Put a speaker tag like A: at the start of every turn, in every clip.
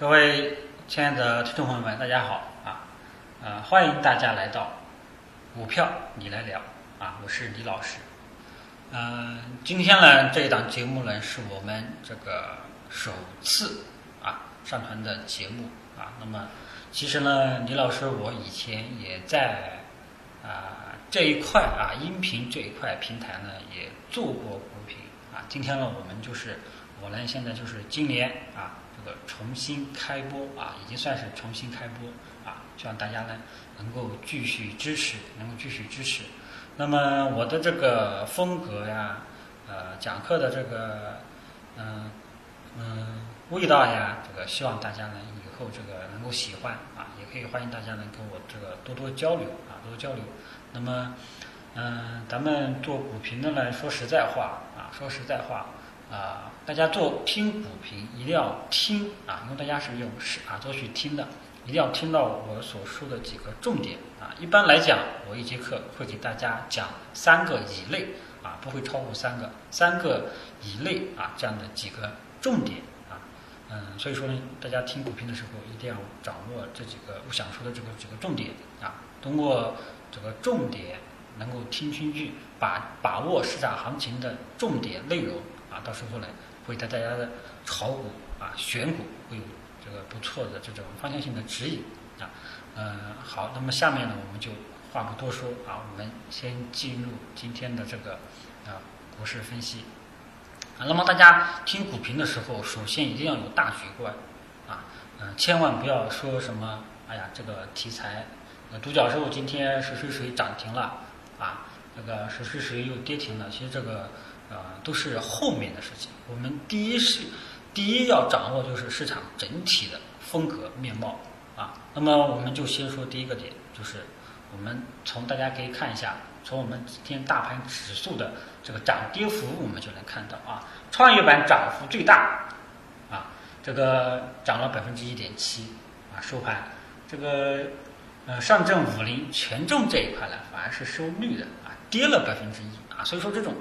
A: 各位亲爱的听众朋友们，大家好啊！呃，欢迎大家来到股票你来聊啊，我是李老师。嗯，今天呢这一档节目呢是我们这个首次啊上传的节目啊。那么其实呢，李老师我以前也在啊这一块啊音频这一块平台呢也做过股评啊。今天呢我们就是我呢现在就是今年啊。这个重新开播啊，已经算是重新开播啊，希望大家呢能够继续支持，能够继续支持。那么我的这个风格呀，呃，讲课的这个嗯嗯味道呀，这个希望大家呢以后这个能够喜欢啊，也可以欢迎大家呢跟我这个多多交流啊，多多交流。那么嗯，咱们做股评的呢，说实在话啊，说实在话。啊，大家做听股评一定要听啊，因为大家是用耳朵去听的，一定要听到我所说的几个重点啊。一般来讲，我一节课会给大家讲三个以内啊，不会超过三个，三个以内啊这样的几个重点啊。嗯，所以说呢，大家听股评的时候一定要掌握这几个我想说的这个几个重点啊，通过这个重点能够听进去，把把握市场行情的重点内容。啊，到时候呢，会带大家的炒股啊、选股会有这个不错的这种方向性的指引啊。嗯，好，那么下面呢，我们就话不多说啊，我们先进入今天的这个啊股市分析啊。那么大家听股评的时候，首先一定要有大局观啊，嗯，千万不要说什么，哎呀，这个题材，呃，独角兽今天谁谁谁涨停了啊，那个谁谁谁又跌停了，其实这个。啊，都是后面的事情。我们第一是，第一要掌握就是市场整体的风格面貌啊。那么我们就先说第一个点，就是我们从大家可以看一下，从我们今天大盘指数的这个涨跌幅，我们就能看到啊，创业板涨幅最大啊，这个涨了百分之一点七啊，收盘这个呃上证五零权重这一块呢，反而是收绿的啊，跌了百分之一啊，所以说这种。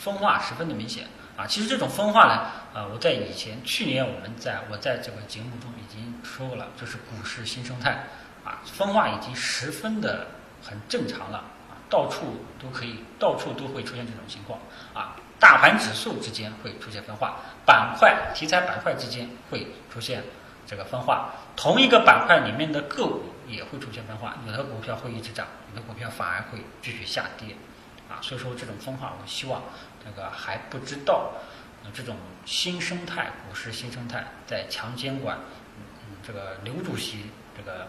A: 分化十分的明显啊！其实这种分化呢，呃，我在以前去年我们在我在这个节目中已经说过了，就是股市新生态啊，分化已经十分的很正常了啊，到处都可以，到处都会出现这种情况啊。大盘指数之间会出现分化，板块题材板块之间会出现这个分化，同一个板块里面的个股也会出现分化，有的股票会一直涨，有的股票反而会继续下跌啊。所以说这种分化，我希望。这个还不知道，呃，这种新生态股市新生态在强监管，嗯，这个刘主席这个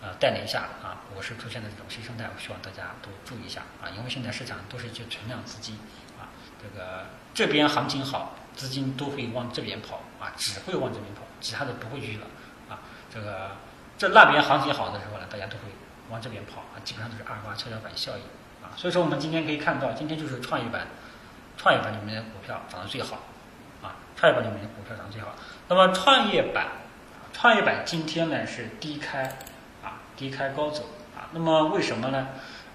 A: 呃带领下啊，股市出现的这种新生态，我希望大家都注意一下啊，因为现在市场都是一些存量资金啊，这个这边行情好，资金都会往这边跑啊，只会往这边跑，其他的不会去了啊，这个这那边行情好的时候呢，大家都会往这边跑啊，基本上都是二八跷跷板效应所以说我们今天可以看到，今天就是创业板。创业板里面的股票涨得最好，啊，创业板里面的股票涨得最好。那么创业板，创业板今天呢是低开，啊，低开高走，啊，那么为什么呢？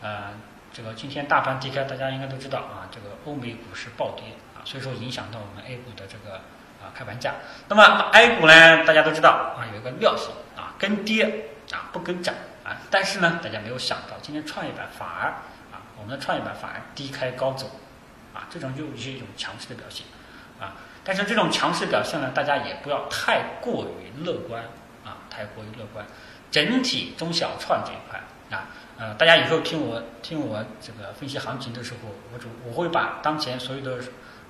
A: 呃，这个今天大盘低开，大家应该都知道啊，这个欧美股市暴跌，啊，所以说影响到我们 A 股的这个啊开盘价。那么 A 股呢，大家都知道啊，有一个尿性啊，跟跌啊不跟涨啊，但是呢，大家没有想到，今天创业板反而，我们的创业板反而低开高走。啊，这种就是一种强势的表现，啊，但是这种强势表现呢，大家也不要太过于乐观，啊，太过于乐观。整体中小创这一块，啊，呃，大家以后听我听我这个分析行情的时候，我主我会把当前所有的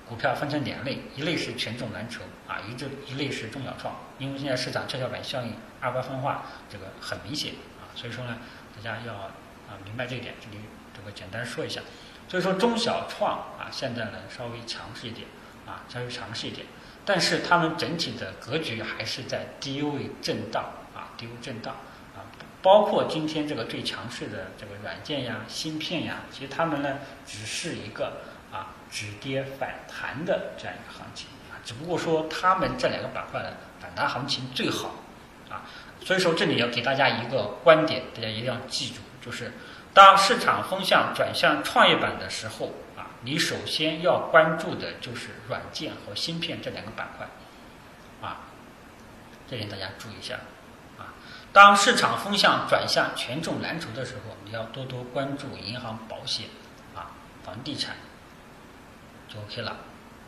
A: 股票分成两类，一类是权重蓝筹，啊，一这一类是中小创，因为现在市场跷跷板效应、二八分化这个很明显，啊，所以说呢，大家要啊明白这一点，这里我简单说一下。所以说中小创啊，现在呢稍微强势一点啊，稍微强势一点，但是它们整体的格局还是在低位震荡啊，低位震荡啊，包括今天这个最强势的这个软件呀、芯片呀，其实它们呢只是一个啊止跌反弹的这样一个行情啊，只不过说它们这两个板块的反弹行情最好啊，所以说这里要给大家一个观点，大家一定要记住，就是。当市场风向转向创业板的时候，啊，你首先要关注的就是软件和芯片这两个板块，啊，这点大家注意一下啊。当市场风向转向权重蓝筹的时候，你要多多关注银行、保险啊、房地产，就 OK 了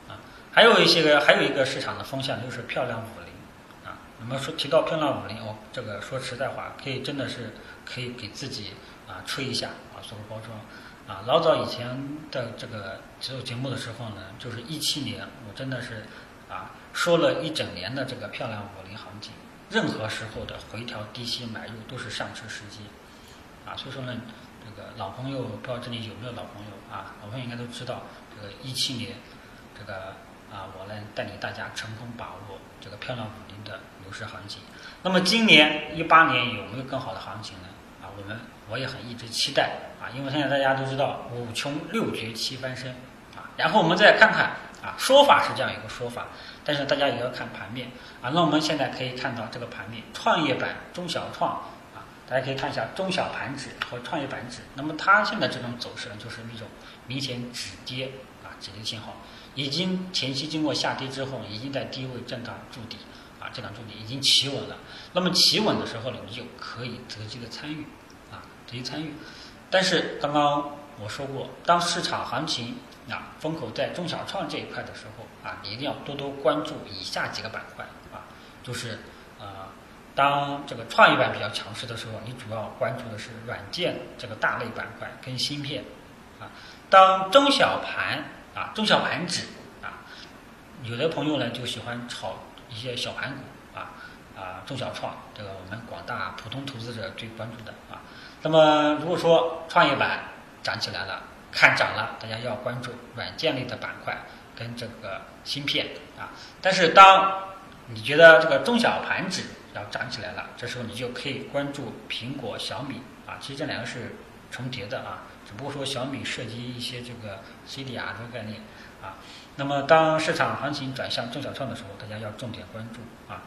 A: 啊。还有一些个，还有一个市场的风向就是漂亮五零啊。那么说提到漂亮五零，我这个说实在话，可以真的是可以给自己啊吹一下啊，做个包装。啊，老早以前的这个做节目的时候呢，就是一七年，我真的是啊说了一整年的这个漂亮五零行情，任何时候的回调低吸买入都是上车时机，啊，所以说呢，这个老朋友不知道这里有没有老朋友啊，老朋友应该都知道，这个一七年这个啊，我呢带领大家成功把握这个漂亮五零的牛市行情。那么今年一八年有没有更好的行情呢？我们我也很一直期待。啊，因为现在大家都知道五穷六绝七翻身，啊，然后我们再看看啊，说法是这样一个说法，但是大家也要看盘面啊。那我们现在可以看到这个盘面，创业板、中小创啊，大家可以看一下中小盘指和创业板指。那么它现在这种走势呢，就是一种明显止跌啊，止跌信号，已经前期经过下跌之后，已经在低位震荡筑底啊，震荡筑底已经企稳了。那么企稳的时候呢，你就可以择机的参与积极参与。但是刚刚我说过，当市场行情啊风口在中小创这一块的时候啊，你一定要多多关注以下几个板块啊，就是呃，当这个创业板比较强势的时候，你主要关注的是软件这个大类板块跟芯片啊。当中小盘啊中小盘指啊，有的朋友呢就喜欢炒一些小盘股啊啊中小创，这个我们广大普通投资者最关注的啊。那么，如果说创业板涨起来了，看涨了，大家要关注软件类的板块跟这个芯片啊。但是，当你觉得这个中小盘指要涨起来了，这时候你就可以关注苹果、小米啊。其实这两个是重叠的啊，只不过说小米涉及一些这个 CDR 这个概念啊。那么，当市场行情转向中小创的时候，大家要重点关注啊，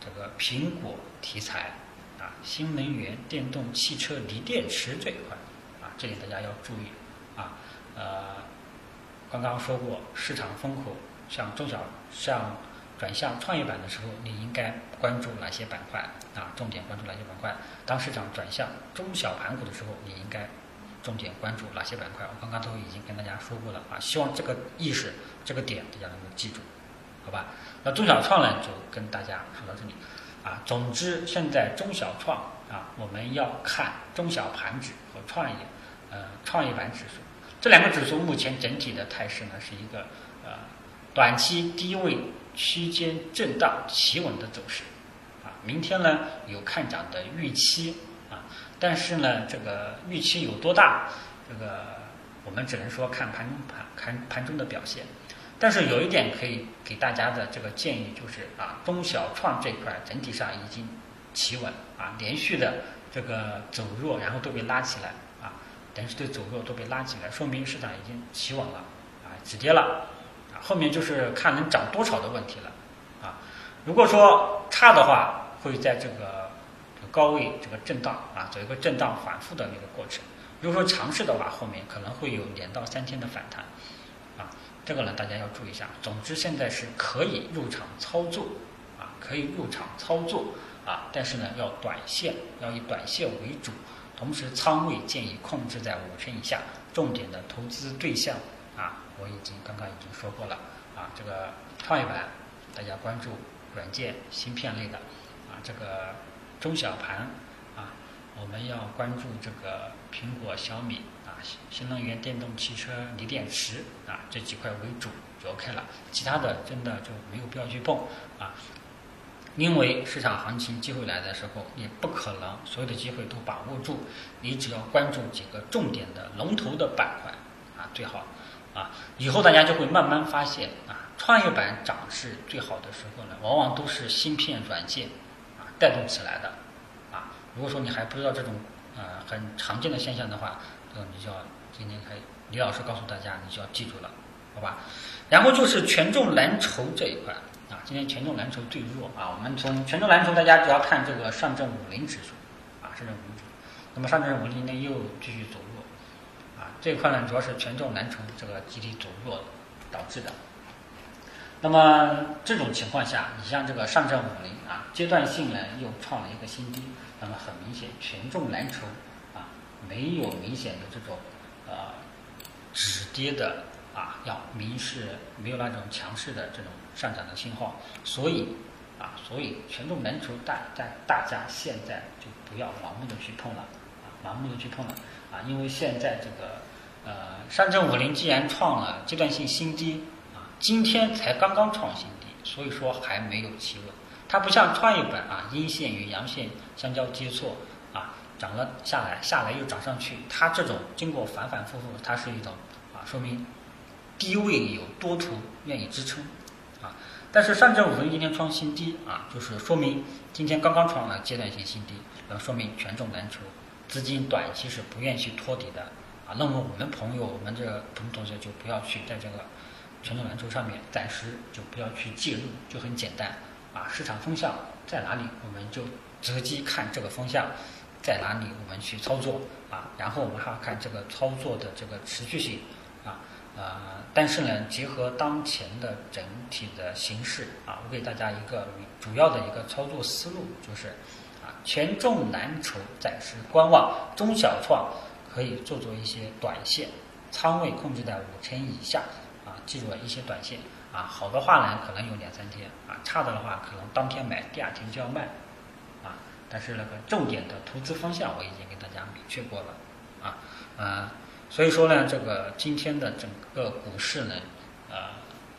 A: 这个苹果题材。新能源、电动汽车、锂电池这一块，啊，这里大家要注意，啊，呃，刚刚说过，市场风口向中小、向转向创业板的时候，你应该关注哪些板块？啊，重点关注哪些板块？当市场转向中小盘股的时候，你应该重点关注哪些板块？我刚刚都已经跟大家说过了，啊，希望这个意识、这个点大家能够记住，好吧？那中小创呢，就跟大家说到这里。啊，总之，现在中小创啊，我们要看中小盘指和创业，呃，创业板指数这两个指数目前整体的态势呢，是一个呃短期低位区间震荡企稳的走势，啊，明天呢有看涨的预期啊，但是呢，这个预期有多大，这个我们只能说看盘中盘盘盘中的表现。但是有一点可以给大家的这个建议就是啊，中小创这块整体上已经企稳啊，连续的这个走弱，然后都被拉起来啊，连续的走弱都被拉起来，说明市场已经企稳了啊，止跌了啊，后面就是看能涨多少的问题了啊。如果说差的话，会在这个高位这个震荡啊，走一个震荡反复的那个过程。如果说强势的话，后面可能会有两到三天的反弹。这个呢，大家要注意一下。总之，现在是可以入场操作，啊，可以入场操作，啊，但是呢，要短线，要以短线为主，同时仓位建议控制在五成以下。重点的投资对象，啊，我已经刚刚已经说过了，啊，这个创业板，大家关注软件、芯片类的，啊，这个中小盘，啊，我们要关注这个苹果、小米。新能源、电动汽车、锂电池啊，这几块为主就 OK 了，其他的真的就没有必要去碰啊，因为市场行情机会来的时候，你不可能所有的机会都把握住，你只要关注几个重点的龙头的板块啊，最好啊，以后大家就会慢慢发现啊，创业板涨势最好的时候呢，往往都是芯片软件啊带动起来的啊，如果说你还不知道这种呃很常见的现象的话。那你就要今天可以，李老师告诉大家，你就要记住了，好吧？然后就是权重蓝筹这一块啊，今天权重蓝筹最弱啊。我们从权重蓝筹，大家只要看这个上证五零指数啊，上证五零指数。那么上证五零呢又继续走弱啊，这一块呢主要是权重蓝筹这个集体走弱导致的。那么这种情况下，你像这个上证五零啊。阶段性呢又创了一个新低，那么很明显权重蓝筹没有明显的这种呃止跌的啊要明示没有那种强势的这种上涨的信号，所以啊所以权重蓝筹大大大家现在就不要盲目的去碰了啊盲目的去碰了啊因为现在这个呃上证五零既然创了阶段性新低啊今天才刚刚创新低，所以说还没有企稳。它不像创业板啊，阴线与阳线相交接错，涨了下来，下来又涨上去。它这种经过反反复复，它是一种啊，说明低位有多头愿意支撑啊。但是上证五零今天创新低啊，就是说明今天刚刚创了阶段性新低，那说明权重蓝筹资金短期是不愿意去托底的啊。那么我们朋友，我们这个普通同学就不要去在这个权重蓝筹上面暂时就不要去介入，就很简单。啊，市场风向在哪里，我们就择机看这个风向在哪里，我们去操作啊。然后我们还要看这个操作的这个持续性啊。呃，但是呢，结合当前的整体的形势啊，我给大家一个主要的一个操作思路，就是啊，权重蓝筹暂时观望，中小创可以做做一些短线，仓位控制在五成以下啊，记住了一些短线。啊，好的话呢，可能有两三天啊；差的的话，可能当天买，第二天就要卖，但是那个重点的投资方向，我已经给大家明确过了，啊，呃，所以说呢，这个今天的整个股市呢，呃，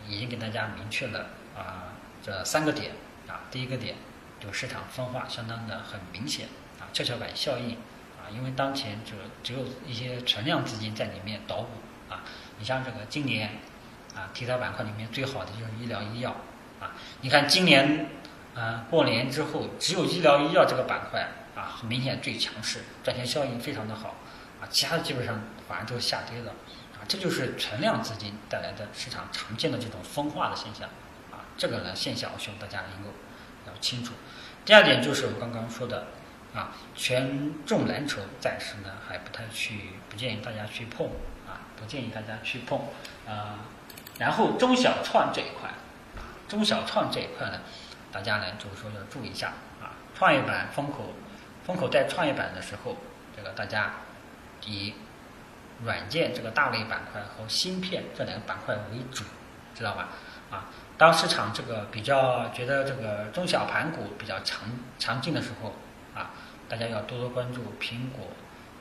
A: 已经给大家明确了啊，这三个点啊。第一个点，就市场分化相当的很明显啊，跷跷板效应啊，因为当前就只有一些存量资金在里面捣鼓啊。你像这个今年。啊，题材板块里面最好的就是医疗医药，啊，你看今年，啊，过年之后只有医疗医药这个板块啊，很明显最强势，赚钱效应非常的好，啊，其他的基本上反而都下跌了，啊，这就是存量资金带来的市场常见的这种分化的现象，啊，这个呢现象我希望大家能够要清楚。第二点就是我刚刚说的，啊，权重蓝筹暂时呢还不太去，不建议大家去碰，啊，不建议大家去碰，啊。然后中小创这一块啊，中小创这一块呢，大家呢就是说要注意一下啊。创业板风口，风口在创业板的时候，这个大家以软件这个大类板块和芯片这两个板块为主，知道吧？啊，当市场这个比较觉得这个中小盘股比较强强劲的时候啊，大家要多多关注苹果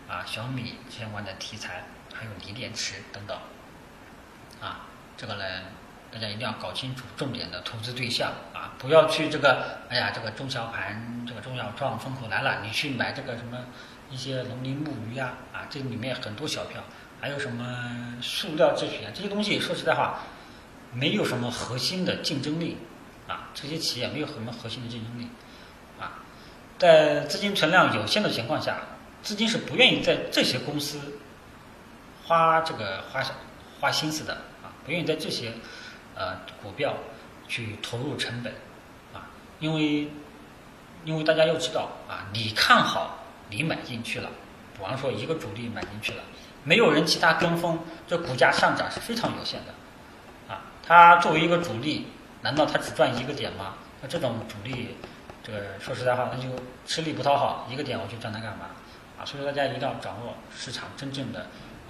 A: 啊、小米相关的题材，还有锂电池等等啊。这个呢，大家一定要搞清楚重点的投资对象啊，不要去这个，哎呀，这个中小盘，这个中小创风口来了，你去买这个什么一些农林牧渔呀，啊，这里面很多小票，还有什么塑料制品啊，这些东西说实在话，没有什么核心的竞争力啊，这些企业没有什么核心的竞争力啊，在资金存量有限的情况下，资金是不愿意在这些公司花这个花花心思的啊。不愿意在这些，呃，股票去投入成本，啊，因为，因为大家要知道啊，你看好，你买进去了，比方说一个主力买进去了，没有人其他跟风，这股价上涨是非常有限的，啊，它作为一个主力，难道它只赚一个点吗？那这种主力，这个说实在话，那就吃力不讨好，一个点我去赚它干嘛？啊，所以说大家一定要掌握市场真正的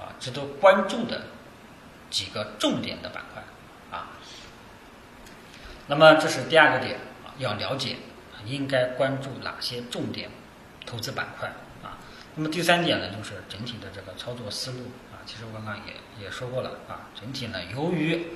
A: 啊值得关注的。几个重点的板块，那么这是第二个点啊，要了解应该关注哪些重点投资板块啊。那么第三点呢，就是整体的这个操作思路啊。其实我刚刚也也说过了啊，整体呢，由于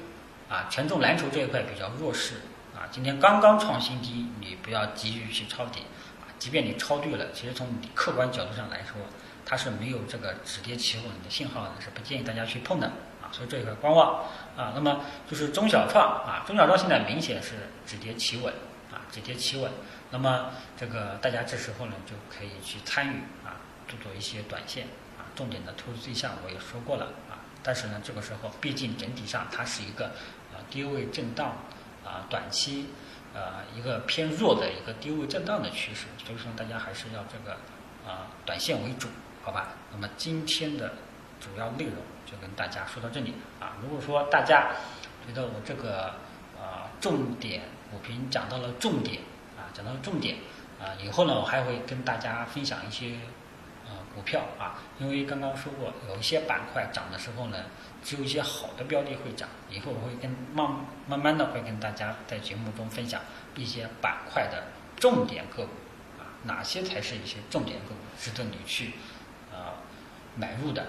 A: 啊权重蓝筹这一块比较弱势啊，今天刚刚创新低，你不要急于去抄底啊。即便你抄对了，其实从客观角度上来说，它是没有这个止跌企稳的信号的，是不建议大家去碰的。所以这一块观望啊，那么就是中小创啊，中小创现在明显是止跌企稳啊，止跌企稳。那么这个大家这时候呢就可以去参与啊，做做一些短线啊，重点的投资对象我也说过了啊。但是呢，这个时候毕竟整体上它是一个啊低位震荡啊，短期呃一个偏弱的一个低位震荡的趋势，所以说大家还是要这个啊短线为主，好吧？那么今天的主要内容。就跟大家说到这里啊，如果说大家觉得我这个呃重点股评讲到了重点啊，讲到了重点啊。以后呢，我还会跟大家分享一些呃股票啊，因为刚刚说过，有一些板块涨的时候呢，只有一些好的标的会涨。以后我会跟慢慢慢的会跟大家在节目中分享一些板块的重点个股啊，哪些才是一些重点个股，值得你去呃买入的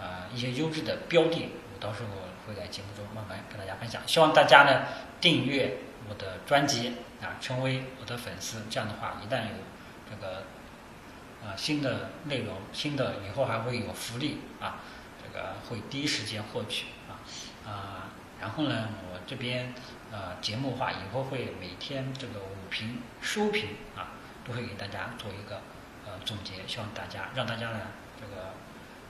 A: 啊一些优质的标的，我到时候会在节目中慢慢跟大家分享。希望大家呢订阅我的专辑啊，成为我的粉丝。这样的话，一旦有这个啊新的内容，新的以后还会有福利啊，这个会第一时间获取啊啊。然后呢，我这边呃节目话以后会每天这个午评、收评啊，都会给大家做一个呃总结，希望大家让大家呢这个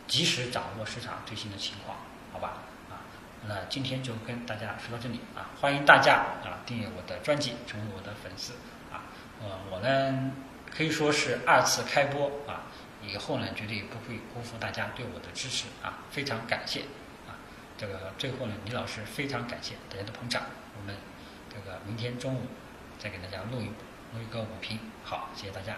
A: 及时掌握市场最新的情况，好吧？啊，那今天就跟大家说到这里啊，欢迎大家啊订阅我的专辑，成为我的粉丝啊。呃，我呢可以说是二次开播啊，以后呢绝对不会辜负大家对我的支持啊，非常感谢啊。这个最后呢，李老师非常感谢大家的捧场，我们这个明天中午再给大家录一录一个午评，好，谢谢大家。